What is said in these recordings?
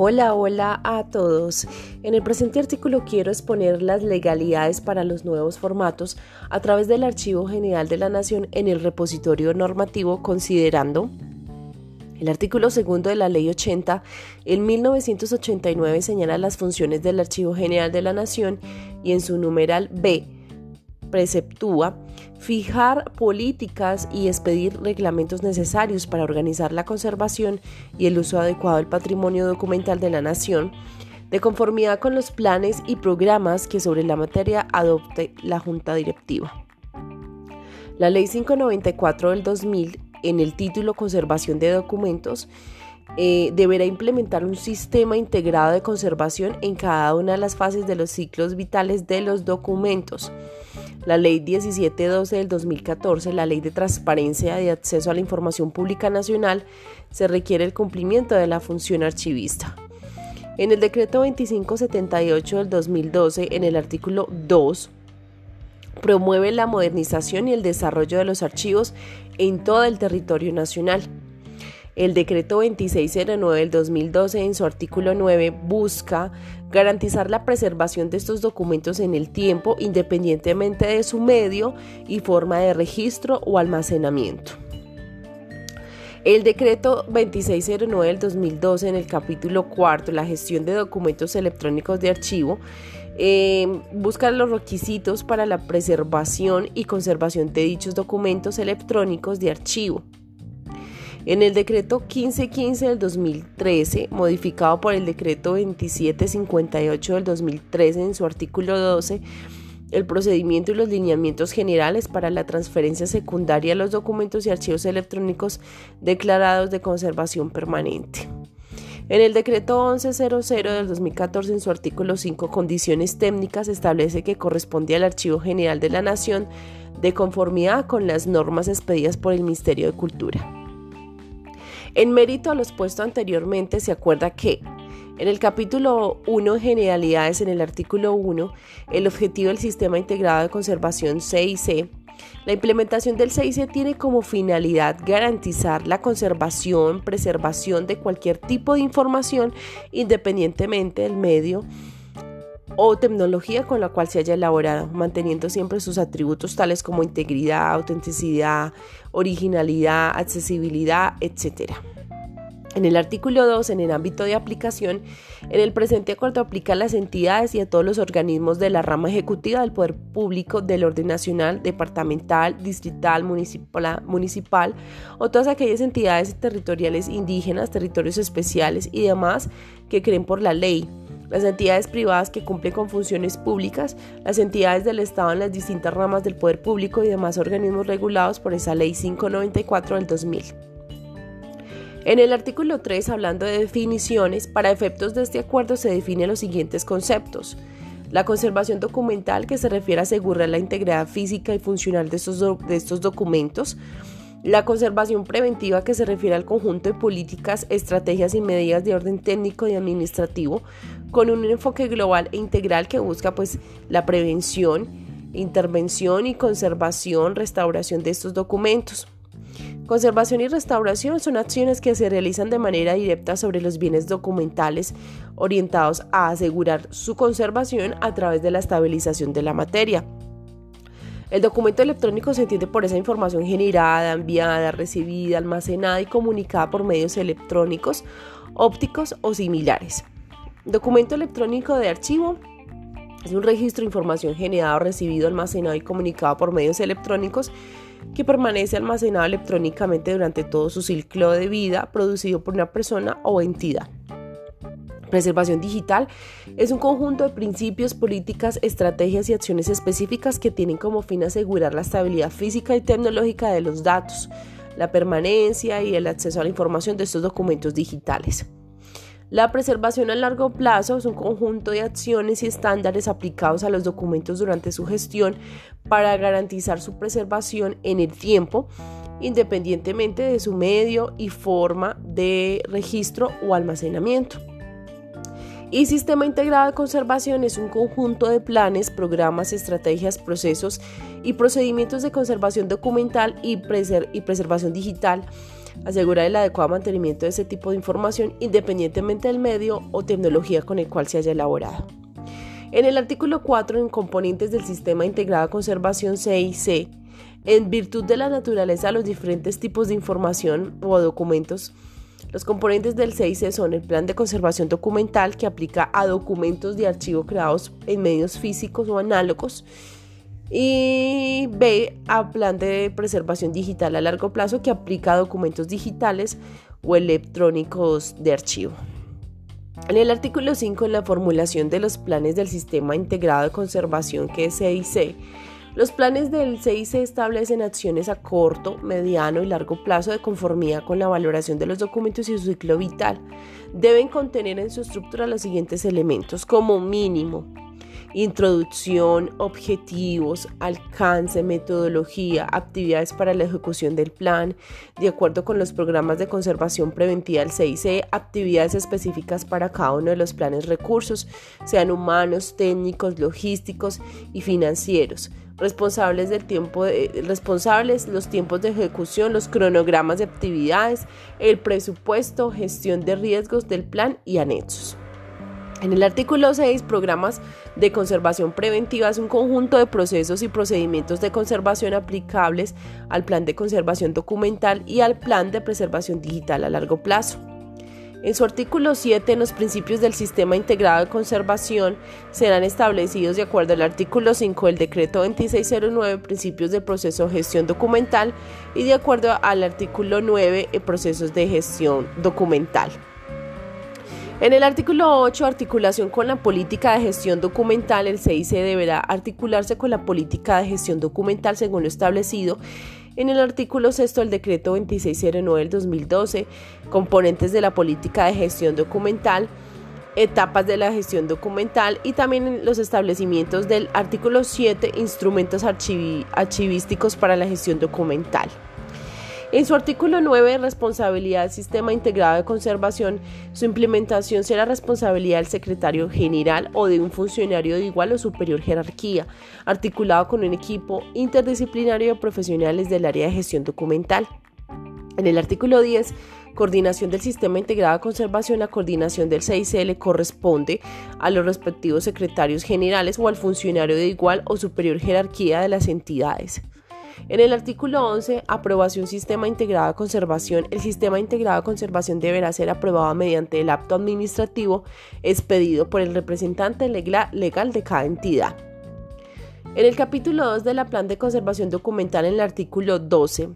Hola, hola a todos. En el presente artículo quiero exponer las legalidades para los nuevos formatos a través del Archivo General de la Nación en el repositorio normativo considerando el artículo segundo de la Ley 80 en 1989 señala las funciones del Archivo General de la Nación y en su numeral B preceptúa fijar políticas y expedir reglamentos necesarios para organizar la conservación y el uso adecuado del patrimonio documental de la nación, de conformidad con los planes y programas que sobre la materia adopte la Junta Directiva. La Ley 594 del 2000, en el título Conservación de Documentos, eh, deberá implementar un sistema integrado de conservación en cada una de las fases de los ciclos vitales de los documentos la Ley 1712 del 2014, la Ley de Transparencia de Acceso a la Información Pública Nacional, se requiere el cumplimiento de la función archivista. En el decreto 2578 del 2012, en el artículo 2, promueve la modernización y el desarrollo de los archivos en todo el territorio nacional. El decreto 2609 del 2012 en su artículo 9 busca garantizar la preservación de estos documentos en el tiempo independientemente de su medio y forma de registro o almacenamiento. El decreto 2609 del 2012 en el capítulo cuarto, la gestión de documentos electrónicos de archivo, eh, busca los requisitos para la preservación y conservación de dichos documentos electrónicos de archivo. En el decreto 1515 del 2013, modificado por el decreto 2758 del 2013 en su artículo 12, el procedimiento y los lineamientos generales para la transferencia secundaria de los documentos y archivos electrónicos declarados de conservación permanente. En el decreto 1100 del 2014, en su artículo 5, condiciones técnicas, establece que corresponde al Archivo General de la Nación de conformidad con las normas expedidas por el Ministerio de Cultura. En mérito a los puestos anteriormente, se acuerda que en el capítulo 1, Generalidades, en el artículo 1, el objetivo del Sistema Integrado de Conservación CIC, la implementación del CIC tiene como finalidad garantizar la conservación, preservación de cualquier tipo de información independientemente del medio o tecnología con la cual se haya elaborado, manteniendo siempre sus atributos tales como integridad, autenticidad, originalidad, accesibilidad, etc. En el artículo 2, en el ámbito de aplicación, en el presente acuerdo aplica a las entidades y a todos los organismos de la rama ejecutiva del poder público del orden nacional, departamental, distrital, municipal, municipal o todas aquellas entidades territoriales indígenas, territorios especiales y demás que creen por la ley las entidades privadas que cumplen con funciones públicas, las entidades del Estado en las distintas ramas del poder público y demás organismos regulados por esa Ley 594 del 2000. En el artículo 3, hablando de definiciones, para efectos de este acuerdo se definen los siguientes conceptos. La conservación documental, que se refiere a asegurar la integridad física y funcional de estos, de estos documentos, la conservación preventiva que se refiere al conjunto de políticas, estrategias y medidas de orden técnico y administrativo con un enfoque global e integral que busca pues la prevención, intervención y conservación, restauración de estos documentos. Conservación y restauración son acciones que se realizan de manera directa sobre los bienes documentales orientados a asegurar su conservación a través de la estabilización de la materia. El documento electrónico se entiende por esa información generada, enviada, recibida, almacenada y comunicada por medios electrónicos, ópticos o similares. Documento electrónico de archivo es un registro de información generado, recibido, almacenado y comunicado por medios electrónicos que permanece almacenado electrónicamente durante todo su ciclo de vida producido por una persona o entidad. Preservación digital es un conjunto de principios, políticas, estrategias y acciones específicas que tienen como fin asegurar la estabilidad física y tecnológica de los datos, la permanencia y el acceso a la información de estos documentos digitales. La preservación a largo plazo es un conjunto de acciones y estándares aplicados a los documentos durante su gestión para garantizar su preservación en el tiempo, independientemente de su medio y forma de registro o almacenamiento. Y Sistema Integrado de Conservación es un conjunto de planes, programas, estrategias, procesos y procedimientos de conservación documental y, y preservación digital. Asegura el adecuado mantenimiento de ese tipo de información independientemente del medio o tecnología con el cual se haya elaborado. En el artículo 4, en componentes del Sistema Integrado de Conservación CIC, en virtud de la naturaleza de los diferentes tipos de información o documentos, los componentes del CIC son el plan de conservación documental que aplica a documentos de archivo creados en medios físicos o análogos y B a plan de preservación digital a largo plazo que aplica a documentos digitales o electrónicos de archivo. En el artículo 5, en la formulación de los planes del Sistema Integrado de Conservación que es CIC, los planes del CIC establecen acciones a corto, mediano y largo plazo de conformidad con la valoración de los documentos y su ciclo vital. Deben contener en su estructura los siguientes elementos como mínimo introducción, objetivos, alcance, metodología, actividades para la ejecución del plan, de acuerdo con los programas de conservación preventiva del CIC, actividades específicas para cada uno de los planes recursos, sean humanos, técnicos, logísticos y financieros responsables del tiempo responsables los tiempos de ejecución, los cronogramas de actividades, el presupuesto, gestión de riesgos del plan y anexos. En el artículo 6, programas de conservación preventiva es un conjunto de procesos y procedimientos de conservación aplicables al plan de conservación documental y al plan de preservación digital a largo plazo. En su artículo 7, los principios del Sistema Integrado de Conservación serán establecidos de acuerdo al artículo 5 del Decreto 2609, principios del proceso de gestión documental, y de acuerdo al artículo 9, procesos de gestión documental. En el artículo 8, articulación con la política de gestión documental, el CIC deberá articularse con la política de gestión documental según lo establecido en el artículo 6 del decreto 2609 del 2012, componentes de la política de gestión documental, etapas de la gestión documental y también los establecimientos del artículo 7, instrumentos archivísticos para la gestión documental. En su artículo 9, responsabilidad del sistema integrado de conservación, su implementación será responsabilidad del secretario general o de un funcionario de igual o superior jerarquía, articulado con un equipo interdisciplinario de profesionales del área de gestión documental. En el artículo 10, coordinación del sistema integrado de conservación, la coordinación del CICL corresponde a los respectivos secretarios generales o al funcionario de igual o superior jerarquía de las entidades. En el artículo 11, aprobación sistema integrado de conservación. El sistema integrado de conservación deberá ser aprobado mediante el acto administrativo expedido por el representante legal de cada entidad. En el capítulo 2 de la Plan de Conservación Documental, en el artículo 12,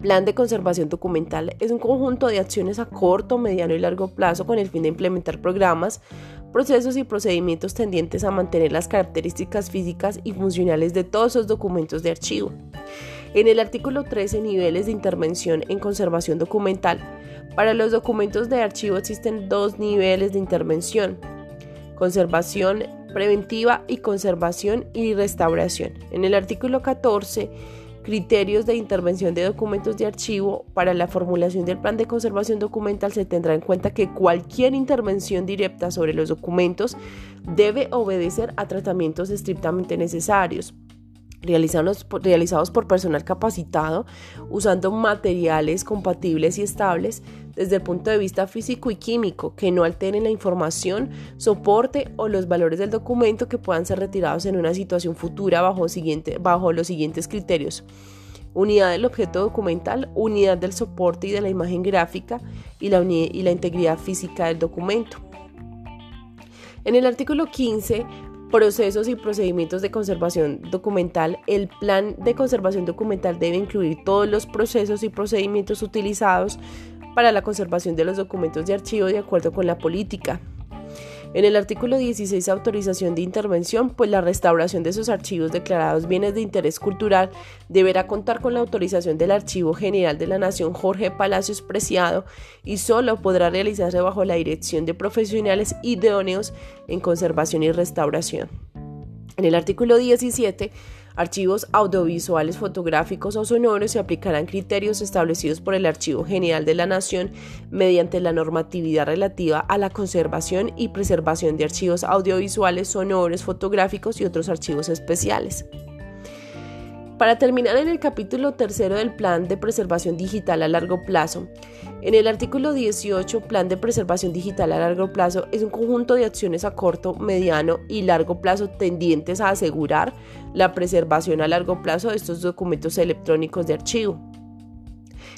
Plan de conservación documental es un conjunto de acciones a corto, mediano y largo plazo con el fin de implementar programas, procesos y procedimientos tendientes a mantener las características físicas y funcionales de todos esos documentos de archivo. En el artículo 13, niveles de intervención en conservación documental. Para los documentos de archivo existen dos niveles de intervención. Conservación preventiva y conservación y restauración. En el artículo 14, criterios de intervención de documentos de archivo, para la formulación del plan de conservación documental se tendrá en cuenta que cualquier intervención directa sobre los documentos debe obedecer a tratamientos estrictamente necesarios. Realizados, realizados por personal capacitado, usando materiales compatibles y estables desde el punto de vista físico y químico, que no alteren la información, soporte o los valores del documento que puedan ser retirados en una situación futura bajo, siguiente, bajo los siguientes criterios. Unidad del objeto documental, unidad del soporte y de la imagen gráfica y la, y la integridad física del documento. En el artículo 15 procesos y procedimientos de conservación documental, el plan de conservación documental debe incluir todos los procesos y procedimientos utilizados para la conservación de los documentos de archivo de acuerdo con la política. En el artículo 16, autorización de intervención, pues la restauración de esos archivos declarados bienes de interés cultural deberá contar con la autorización del Archivo General de la Nación Jorge Palacios Preciado y solo podrá realizarse bajo la dirección de profesionales idóneos en conservación y restauración. En el artículo 17, archivos audiovisuales, fotográficos o sonoros se aplicarán criterios establecidos por el Archivo General de la Nación mediante la normatividad relativa a la conservación y preservación de archivos audiovisuales, sonoros, fotográficos y otros archivos especiales. Para terminar en el capítulo tercero del Plan de Preservación Digital a largo plazo, en el artículo 18, Plan de Preservación Digital a largo plazo es un conjunto de acciones a corto, mediano y largo plazo tendientes a asegurar la preservación a largo plazo de estos documentos electrónicos de archivo.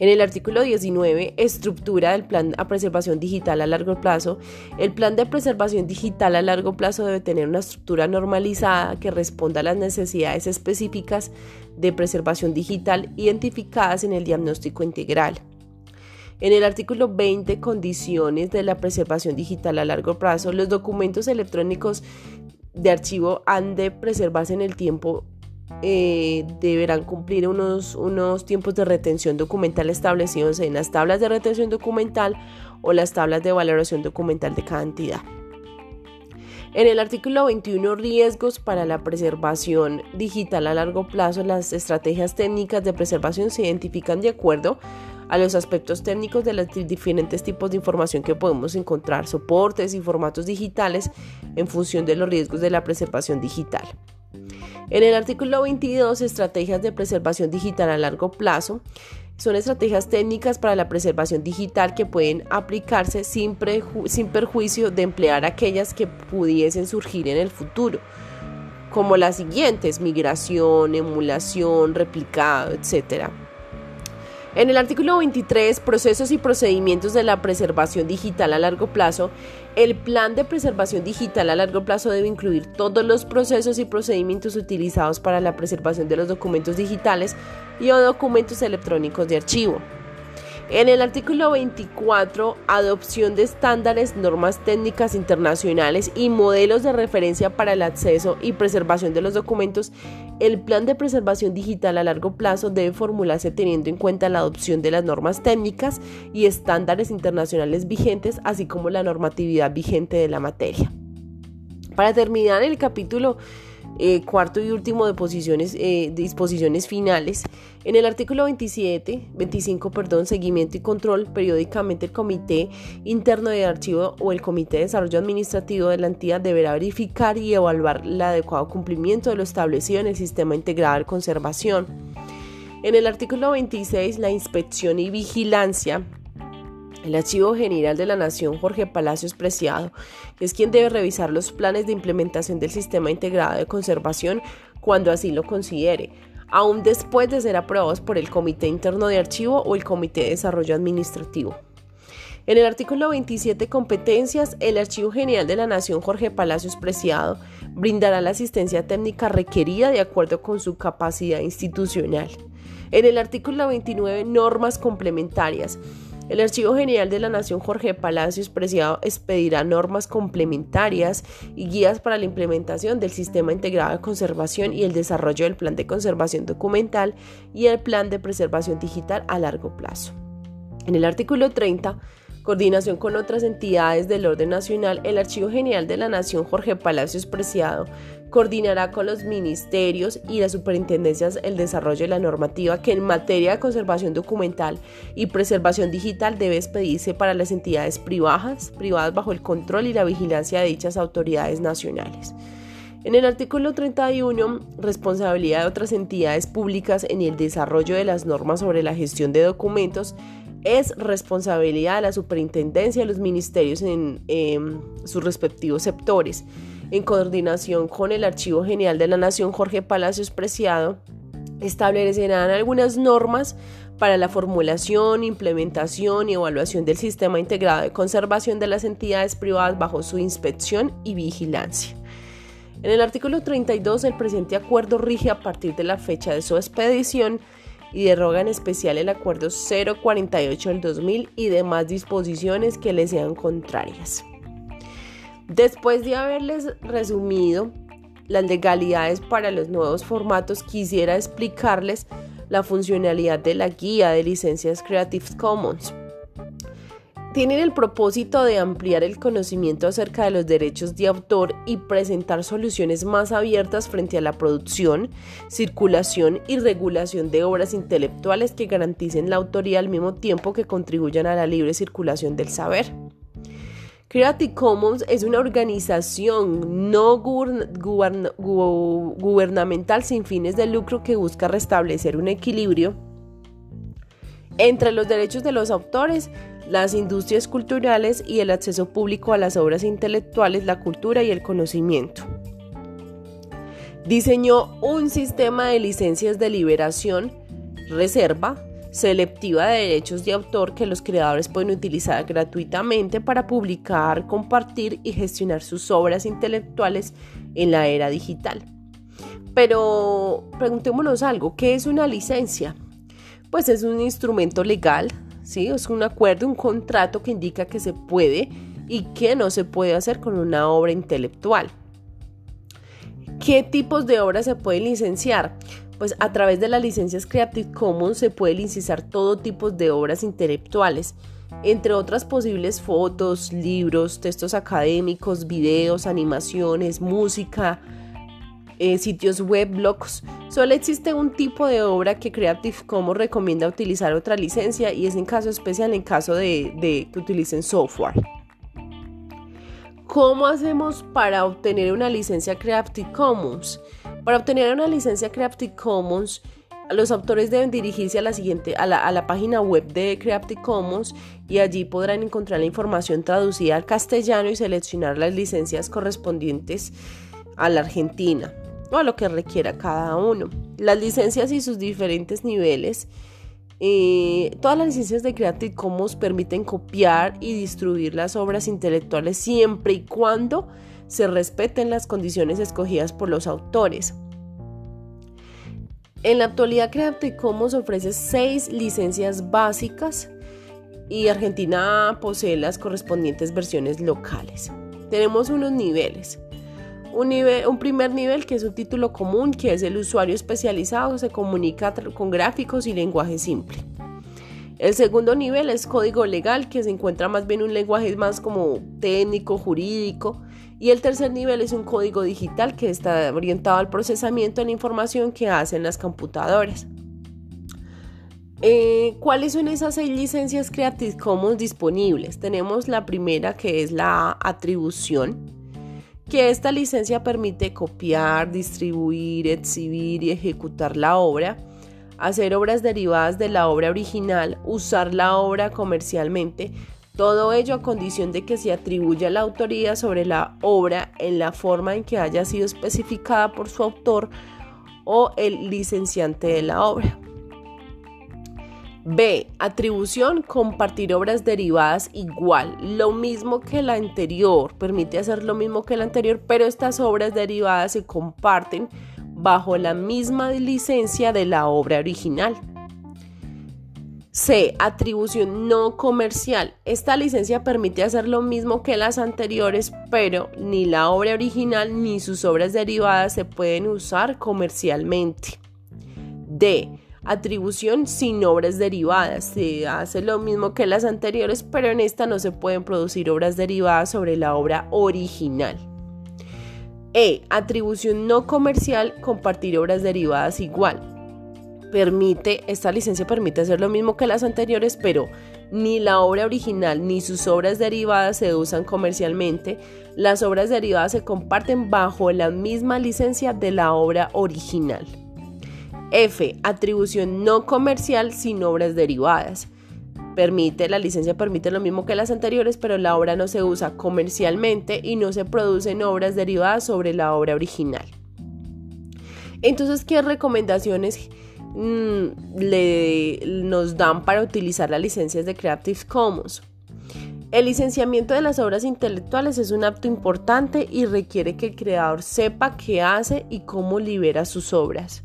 En el artículo 19, estructura del plan de preservación digital a largo plazo, el plan de preservación digital a largo plazo debe tener una estructura normalizada que responda a las necesidades específicas de preservación digital identificadas en el diagnóstico integral. En el artículo 20, condiciones de la preservación digital a largo plazo, los documentos electrónicos de archivo han de preservarse en el tiempo eh, deberán cumplir unos, unos tiempos de retención documental establecidos en las tablas de retención documental o las tablas de valoración documental de cada entidad. En el artículo 21, riesgos para la preservación digital a largo plazo, las estrategias técnicas de preservación se identifican de acuerdo a los aspectos técnicos de los diferentes tipos de información que podemos encontrar, soportes y formatos digitales en función de los riesgos de la preservación digital. En el artículo 22, estrategias de preservación digital a largo plazo, son estrategias técnicas para la preservación digital que pueden aplicarse sin, sin perjuicio de emplear aquellas que pudiesen surgir en el futuro, como las siguientes, migración, emulación, replicado, etc. En el artículo 23, procesos y procedimientos de la preservación digital a largo plazo, el plan de preservación digital a largo plazo debe incluir todos los procesos y procedimientos utilizados para la preservación de los documentos digitales y o documentos electrónicos de archivo. En el artículo 24, adopción de estándares, normas técnicas internacionales y modelos de referencia para el acceso y preservación de los documentos, el plan de preservación digital a largo plazo debe formularse teniendo en cuenta la adopción de las normas técnicas y estándares internacionales vigentes, así como la normatividad vigente de la materia. Para terminar el capítulo eh, cuarto y último de posiciones, eh, disposiciones finales. En el artículo 27, 25, perdón, seguimiento y control, periódicamente el Comité Interno de Archivo o el Comité de Desarrollo Administrativo de la entidad deberá verificar y evaluar el adecuado cumplimiento de lo establecido en el sistema integrado de conservación. En el artículo 26, la inspección y vigilancia el Archivo General de la Nación, Jorge Palacios Preciado, es quien debe revisar los planes de implementación del sistema integrado de conservación cuando así lo considere, aún después de ser aprobados por el Comité Interno de Archivo o el Comité de Desarrollo Administrativo. En el artículo 27 Competencias, el Archivo General de la Nación Jorge Palacios Preciado brindará la asistencia técnica requerida de acuerdo con su capacidad institucional. En el artículo 29 Normas complementarias. El Archivo General de la Nación Jorge Palacios Preciado expedirá normas complementarias y guías para la implementación del Sistema Integrado de Conservación y el desarrollo del Plan de Conservación Documental y el Plan de Preservación Digital a largo plazo. En el artículo 30, coordinación con otras entidades del orden nacional, el Archivo General de la Nación Jorge Palacios Preciado coordinará con los ministerios y las superintendencias el desarrollo de la normativa que en materia de conservación documental y preservación digital debe expedirse para las entidades privadas, privadas bajo el control y la vigilancia de dichas autoridades nacionales. En el artículo 31, responsabilidad de otras entidades públicas en el desarrollo de las normas sobre la gestión de documentos es responsabilidad de la superintendencia de los ministerios en em, sus respectivos sectores en coordinación con el Archivo General de la Nación Jorge Palacios Preciado, establecerán algunas normas para la formulación, implementación y evaluación del sistema integrado de conservación de las entidades privadas bajo su inspección y vigilancia. En el artículo 32, el presente acuerdo rige a partir de la fecha de su expedición y deroga en especial el acuerdo 048 del 2000 y demás disposiciones que le sean contrarias. Después de haberles resumido las legalidades para los nuevos formatos, quisiera explicarles la funcionalidad de la guía de licencias Creative Commons. Tienen el propósito de ampliar el conocimiento acerca de los derechos de autor y presentar soluciones más abiertas frente a la producción, circulación y regulación de obras intelectuales que garanticen la autoría al mismo tiempo que contribuyan a la libre circulación del saber. Creative Commons es una organización no gubernamental sin fines de lucro que busca restablecer un equilibrio entre los derechos de los autores las industrias culturales y el acceso público a las obras intelectuales, la cultura y el conocimiento. Diseñó un sistema de licencias de liberación, reserva, selectiva de derechos de autor que los creadores pueden utilizar gratuitamente para publicar, compartir y gestionar sus obras intelectuales en la era digital. Pero preguntémonos algo, ¿qué es una licencia? Pues es un instrumento legal es un acuerdo, un contrato que indica que se puede y que no se puede hacer con una obra intelectual. ¿Qué tipos de obras se pueden licenciar? Pues a través de las licencias Creative Commons se puede licenciar todo tipo de obras intelectuales, entre otras posibles fotos, libros, textos académicos, videos, animaciones, música, eh, sitios web, blogs. Solo existe un tipo de obra que Creative Commons recomienda utilizar otra licencia y es en caso especial en caso de, que utilicen software. ¿Cómo hacemos para obtener una licencia Creative Commons? Para obtener una licencia Creative Commons, los autores deben dirigirse a la siguiente a la, página web de Creative Commons y allí podrán encontrar la información traducida al castellano y seleccionar las licencias correspondientes a la Argentina o a lo que requiera cada uno. Las licencias y sus diferentes niveles. Eh, todas las licencias de Creative Commons permiten copiar y distribuir las obras intelectuales siempre y cuando se respeten las condiciones escogidas por los autores. En la actualidad Creative Commons ofrece seis licencias básicas y Argentina posee las correspondientes versiones locales. Tenemos unos niveles. Un, primer nivel que es un título común, que es el usuario especializado, se comunica con gráficos y lenguaje simple. El segundo nivel es código legal, que se encuentra más bien un lenguaje más como técnico, jurídico. Y el tercer nivel es un código digital que está orientado al procesamiento de la información que hacen las computadoras. Eh, ¿Cuáles son esas seis licencias Creative Commons disponibles? Tenemos la primera que es la atribución, que esta licencia permite copiar, distribuir, exhibir y ejecutar la obra, hacer obras derivadas de la obra original, usar la obra comercialmente, todo ello a condición de que se atribuya la autoría sobre la obra en la forma en que haya sido especificada por su autor o el licenciante de la obra. B. Atribución, compartir obras derivadas igual, lo mismo que la anterior, permite hacer lo mismo que la anterior, pero estas obras derivadas se comparten bajo la misma licencia de la obra original. C. Atribución no comercial. Esta licencia permite hacer lo mismo que las anteriores, pero ni la obra original ni sus obras derivadas se pueden usar comercialmente. D atribución sin obras derivadas. Se hace lo mismo que las anteriores, pero en esta no se pueden producir obras derivadas sobre la obra original. E. Atribución no comercial, compartir obras derivadas igual. Permite, esta licencia permite hacer lo mismo que las anteriores, pero ni la obra original ni sus obras derivadas se usan comercialmente. Las obras derivadas se comparten bajo la misma licencia de la obra original. F. Atribución no comercial sin obras derivadas. Permite, la licencia permite lo mismo que las anteriores, pero la obra no se usa comercialmente y no se producen obras derivadas sobre la obra original. Entonces, ¿qué recomendaciones mm, le, nos dan para utilizar las licencias de Creative Commons? El licenciamiento de las obras intelectuales es un acto importante y requiere que el creador sepa qué hace y cómo libera sus obras.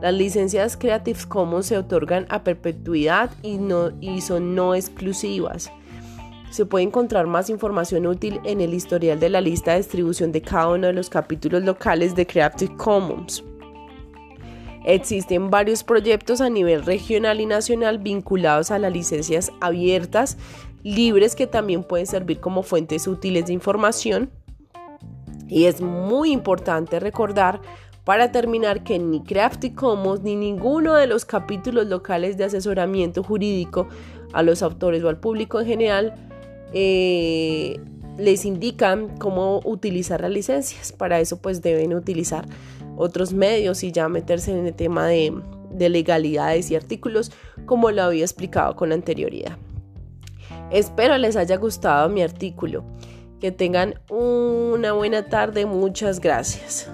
Las licencias Creative Commons se otorgan a perpetuidad y, no, y son no exclusivas. Se puede encontrar más información útil en el historial de la lista de distribución de cada uno de los capítulos locales de Creative Commons. Existen varios proyectos a nivel regional y nacional vinculados a las licencias abiertas, libres que también pueden servir como fuentes útiles de información. Y es muy importante recordar para terminar que ni Creative Commons ni ninguno de los capítulos locales de asesoramiento jurídico a los autores o al público en general eh, les indican cómo utilizar las licencias. Para eso pues deben utilizar otros medios y ya meterse en el tema de legalidades y artículos como lo había explicado con anterioridad. Espero les haya gustado mi artículo. Que tengan una buena tarde. Muchas gracias.